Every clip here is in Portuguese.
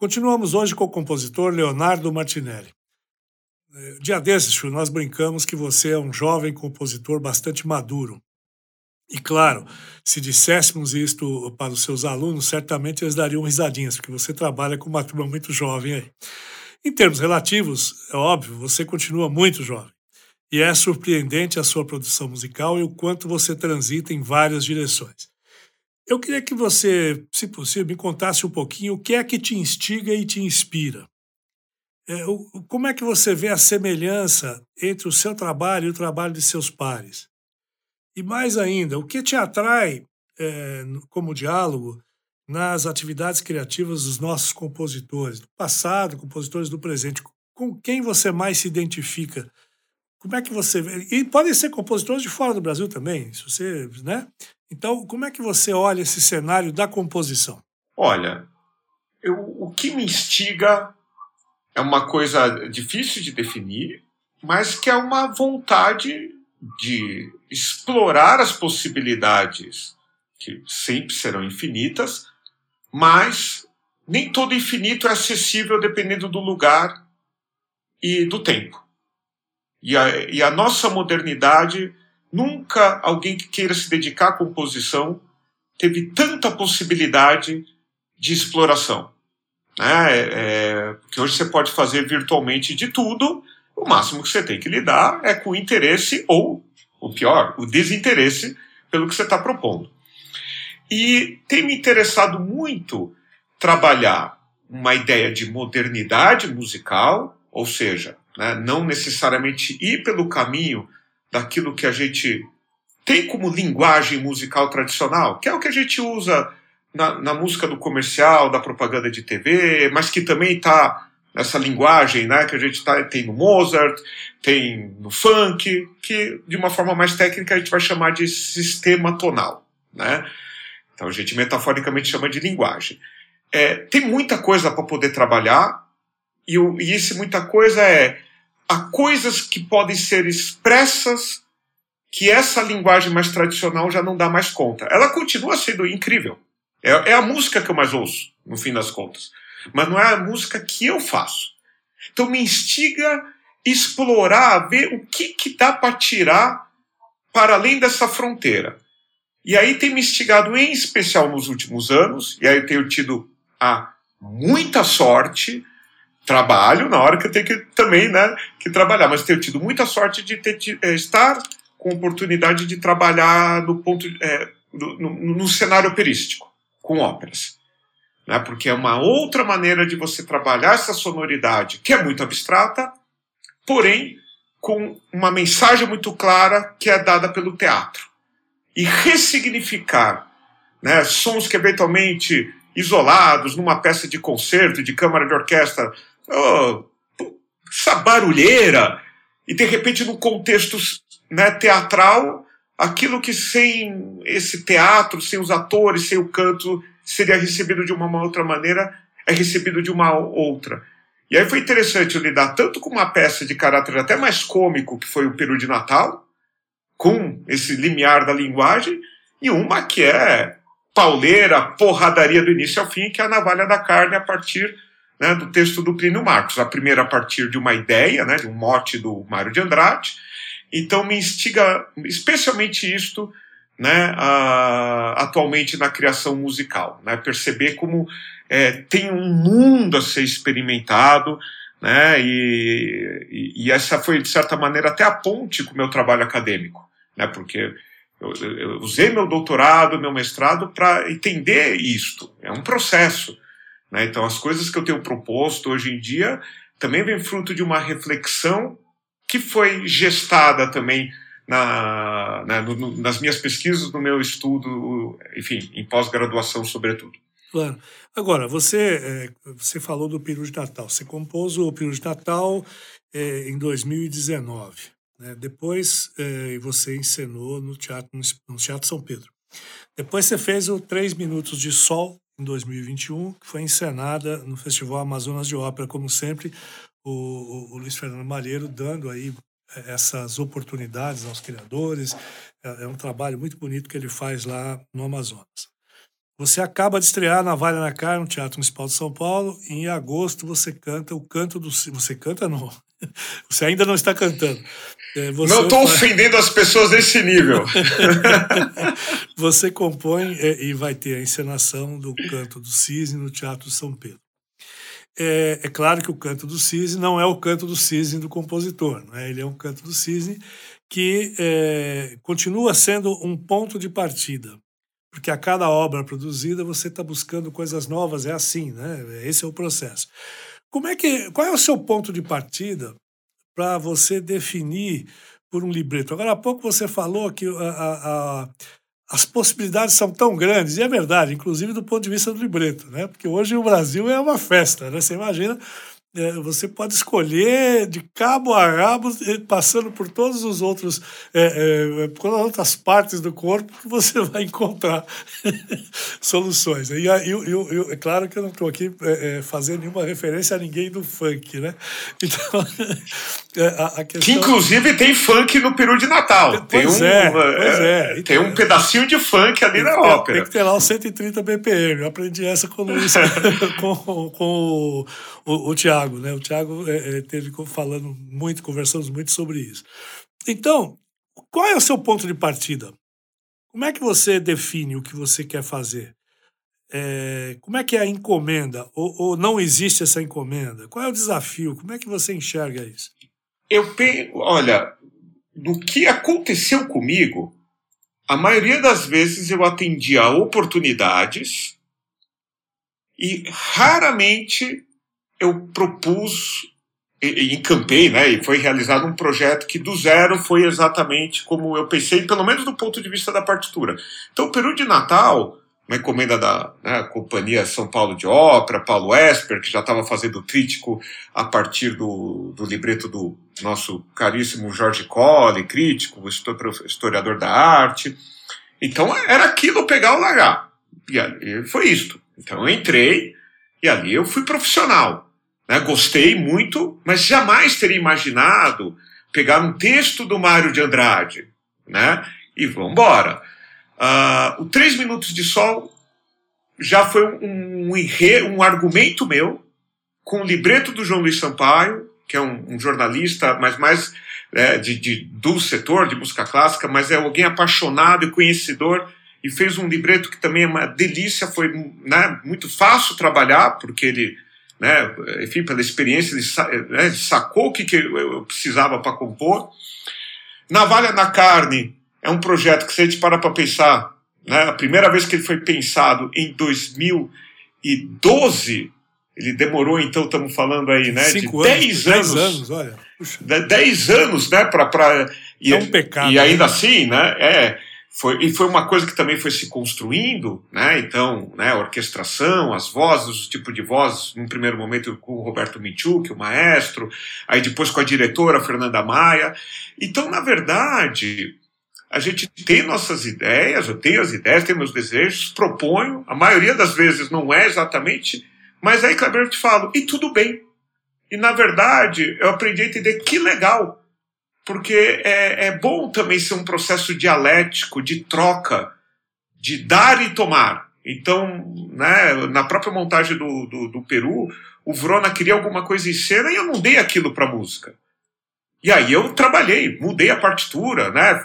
Continuamos hoje com o compositor Leonardo Martinelli. Eh, dia desses, Chu, nós brincamos que você é um jovem compositor bastante maduro. E claro, se disséssemos isto para os seus alunos, certamente eles dariam risadinhas, porque você trabalha com uma turma muito jovem aí. Em termos relativos, é óbvio, você continua muito jovem. E é surpreendente a sua produção musical e o quanto você transita em várias direções. Eu queria que você, se possível, me contasse um pouquinho o que é que te instiga e te inspira. É, como é que você vê a semelhança entre o seu trabalho e o trabalho de seus pares? E mais ainda, o que te atrai é, como diálogo nas atividades criativas dos nossos compositores, do passado, compositores do presente? Com quem você mais se identifica? Como é que você vê? E podem ser compositores de fora do Brasil também, se você, né? Então, como é que você olha esse cenário da composição? Olha, eu, o que me instiga é uma coisa difícil de definir, mas que é uma vontade de explorar as possibilidades, que sempre serão infinitas, mas nem todo infinito é acessível dependendo do lugar e do tempo. E a, e a nossa modernidade, nunca alguém que queira se dedicar à composição teve tanta possibilidade de exploração. Né? É, é, porque hoje você pode fazer virtualmente de tudo, o máximo que você tem que lidar é com o interesse ou, o pior, o desinteresse pelo que você está propondo. E tem me interessado muito trabalhar uma ideia de modernidade musical, ou seja, né, não necessariamente ir pelo caminho daquilo que a gente tem como linguagem musical tradicional, que é o que a gente usa na, na música do comercial, da propaganda de TV, mas que também está essa linguagem né, que a gente tá, tem no Mozart, tem no funk, que de uma forma mais técnica a gente vai chamar de sistema tonal. Né? Então a gente metaforicamente chama de linguagem. É, tem muita coisa para poder trabalhar, e, o, e esse muita coisa é há coisas que podem ser expressas que essa linguagem mais tradicional já não dá mais conta. Ela continua sendo incrível. É, é a música que eu mais ouço, no fim das contas mas não é a música que eu faço. Então me instiga explorar, ver o que, que dá para tirar para além dessa fronteira. E aí tem me instigado, em especial nos últimos anos, e aí eu tenho tido a muita sorte, trabalho na hora que eu tenho que também né, que trabalhar, mas tenho tido muita sorte de ter, é, estar com oportunidade de trabalhar no ponto é, no, no cenário operístico, com óperas né? porque é uma outra maneira de você trabalhar essa sonoridade, que é muito abstrata, porém com uma mensagem muito clara que é dada pelo teatro. E ressignificar né, sons que eventualmente isolados numa peça de concerto, de câmara de orquestra, oh, essa barulheira, e de repente no contexto né, teatral, aquilo que sem esse teatro, sem os atores, sem o canto, seria recebido de uma outra maneira, é recebido de uma outra. E aí foi interessante lidar tanto com uma peça de caráter até mais cômico, que foi o Peru de Natal, com esse limiar da linguagem, e uma que é pauleira, porradaria do início ao fim, que é a navalha da carne a partir né, do texto do Plínio Marcos. A primeira a partir de uma ideia, né, de um mote do Mário de Andrade. Então me instiga especialmente isto né, atualmente na criação musical. Né, perceber como é, tem um mundo a ser experimentado, né, e, e, essa foi, de certa maneira, até a ponte com o meu trabalho acadêmico, né, porque eu, eu usei meu doutorado, meu mestrado para entender isto. É um processo. Né, então, as coisas que eu tenho proposto hoje em dia também vem fruto de uma reflexão que foi gestada também na, na no, nas minhas pesquisas, no meu estudo, enfim, em pós-graduação, sobretudo. Claro. Agora, você, é, você falou do Peru de Natal. Você compôs o Peru de Natal é, em 2019. Né? Depois é, você encenou no Teatro, no Teatro São Pedro. Depois você fez o Três Minutos de Sol, em 2021, que foi encenada no Festival Amazonas de Ópera, como sempre, o, o, Luiz Fernando Malheiro dando aí é, essas oportunidades aos criadores. É, é um trabalho muito bonito que ele faz lá no Amazonas. Você acaba de estrear na Vale na Cara, no Teatro Municipal de São Paulo, e em agosto você canta o canto do. Você canta, não. Você ainda não está cantando. É, não estou ofendendo as pessoas desse nível. você compõe é, e vai ter a encenação do Canto do Cisne no Teatro São Pedro. É, é, claro que o Canto do Cisne não é o Canto do Cisne do compositor, não é? ele é um Canto do Cisne que é, continua sendo um ponto de partida porque a cada obra produzida você está buscando coisas novas, é assim, né? Esse é o processo. Como é que, qual é o seu ponto de partida para você definir por um libreto? Agora há pouco você falou que a, a, a, as possibilidades são tão grandes, e é verdade, inclusive do ponto de vista do libreto, né? Porque hoje o Brasil é uma festa, né? Você imagina você pode escolher de cabo a rabo, passando por todos os outros, é, é, por outras partes do corpo, que você vai encontrar soluções. E, é claro que eu não estou aqui é, fazendo nenhuma referência a ninguém do funk, né? Então, a, a questão... Que inclusive tem funk no Peru de Natal. Pois tem um, é, pois é. Então, tem um pedacinho de funk ali na ópera. Tem que ter lá os 130 BPM. Eu aprendi essa com o Luiz, com, com, o, o, o Tiago. Tiago, né? O Tiago é, é, teve falando muito, conversamos muito sobre isso. Então, qual é o seu ponto de partida? Como é que você define o que você quer fazer? É, como é que é a encomenda? Ou, ou, não existe essa encomenda? Qual é o desafio? Como é que você enxerga isso? Eu penso, olha, do que aconteceu comigo, a maioria das vezes eu atendi a oportunidades e raramente eu propus e, encampei, né, e foi realizado um projeto que do zero foi exatamente como eu pensei, pelo menos do ponto de vista da partitura. Então, o Peru de Natal, uma encomenda da né, Companhia São Paulo de Ópera, Paulo Esper, que já estava fazendo crítico a partir do, do libreto do nosso caríssimo Jorge Colli, crítico, historiador da arte. Então, era aquilo pegar o largar. E foi isto. Então, eu entrei e ali eu fui profissional. Né? Gostei muito, mas jamais teria imaginado pegar um texto do Mário de Andrade né? e vamos embora. Uh, o Três Minutos de Sol já foi um, um, um argumento meu com o libreto do João Luiz Sampaio, que é um, um jornalista, mas mais é, de, de, do setor de música clássica, mas é alguém apaixonado e conhecedor e fez um libreto que também é uma delícia, foi né, muito fácil trabalhar, porque ele né? enfim, pela experiência, ele, né, sacou o que, que eu precisava para compor. Navalha na Carne é um projeto que, se a gente parar para pensar, né, a primeira vez que ele foi pensado em 2012, ele demorou, então, estamos falando aí, né, Cinco de 10 anos. 10 anos, olha. 10 anos, né, para. E, é um pecado. E ainda né? assim, né, é foi, e foi uma coisa que também foi se construindo, né? Então, né, a orquestração, as vozes, o tipo de vozes, num primeiro momento com o Roberto Michuk, o maestro, aí depois com a diretora Fernanda Maia. Então, na verdade, a gente tem nossas ideias, eu tenho as ideias, tenho meus desejos, proponho, a maioria das vezes não é exatamente, mas aí, Kleber, eu te falo, e tudo bem. E, na verdade, eu aprendi a entender que legal porque é, é bom também ser um processo dialético, de troca, de dar e tomar. Então, né, na própria montagem do, do, do Peru, o Vrona queria alguma coisa em cena e eu não dei aquilo para música. E aí eu trabalhei, mudei a partitura, né?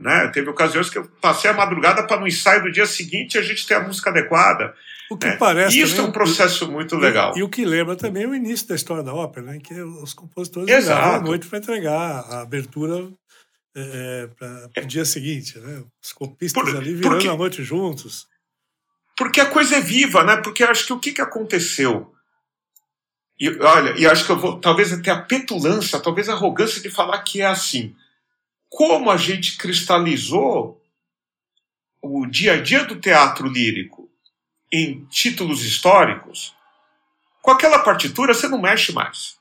né? Teve ocasiões que eu passei a madrugada para no ensaio do dia seguinte a gente ter a música adequada. O que é. parece. Isso é um processo muito legal. E, e, o que lembra também é o início da história da ópera, né? Que os compositores ligavam à noite para entregar a abertura é, para o dia seguinte, né? Os copistas Por, ali virando porque, a noite juntos. Porque a coisa é viva, né? Porque acho que o que, que aconteceu? E olha, e acho que eu vou talvez até a petulância, talvez a arrogância de falar que é assim. Como a gente cristalizou o dia a dia do teatro lírico em títulos históricos, com aquela partitura você não mexe mais.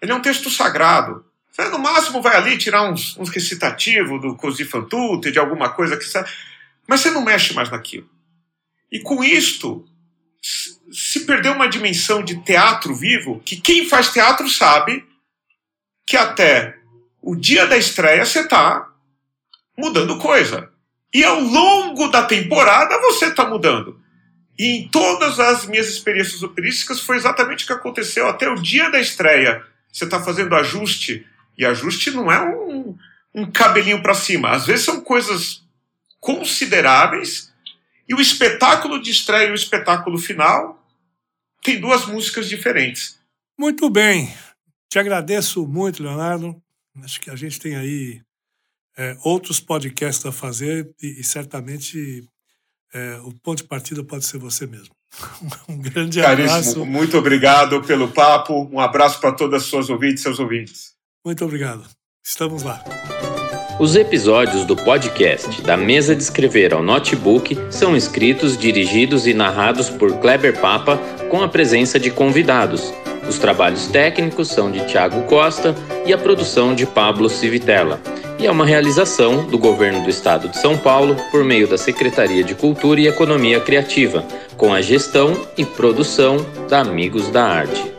Ele é um texto sagrado. Você, no máximo, vai ali tirar uns, uns recitativos do Così fan tutte, de alguma coisa que sabe. Mas você não mexe mais naquilo. E com isto, se perdeu uma dimensão de teatro vivo que quem faz teatro sabe que até o dia da estreia você está mudando coisa. E ao longo da temporada você está mudando. E em todas as minhas experiências operísticas foi exatamente o que aconteceu. Até o dia da estreia, você está fazendo ajuste. E ajuste não é um, um cabelinho para cima. Às vezes são coisas consideráveis. E o espetáculo de estreia e o espetáculo final tem duas músicas diferentes. Muito bem. Te agradeço muito, Leonardo. Acho que a gente tem aí é, outros podcasts a fazer e, e certamente é, o ponto de partida pode ser você mesmo. um grande Caríssimo, abraço. Muito obrigado pelo papo. Um abraço para todas as suas ouvintes e seus ouvintes. Muito obrigado. Estamos lá. Os episódios do podcast Da Mesa de Escrever ao Notebook são escritos, dirigidos e narrados por Kleber Papa com a presença de convidados. Os trabalhos técnicos são de Tiago Costa e a produção de Pablo Civitella e é uma realização do Governo do Estado de São Paulo por meio da Secretaria de Cultura e Economia Criativa, com a gestão e produção da Amigos da Arte.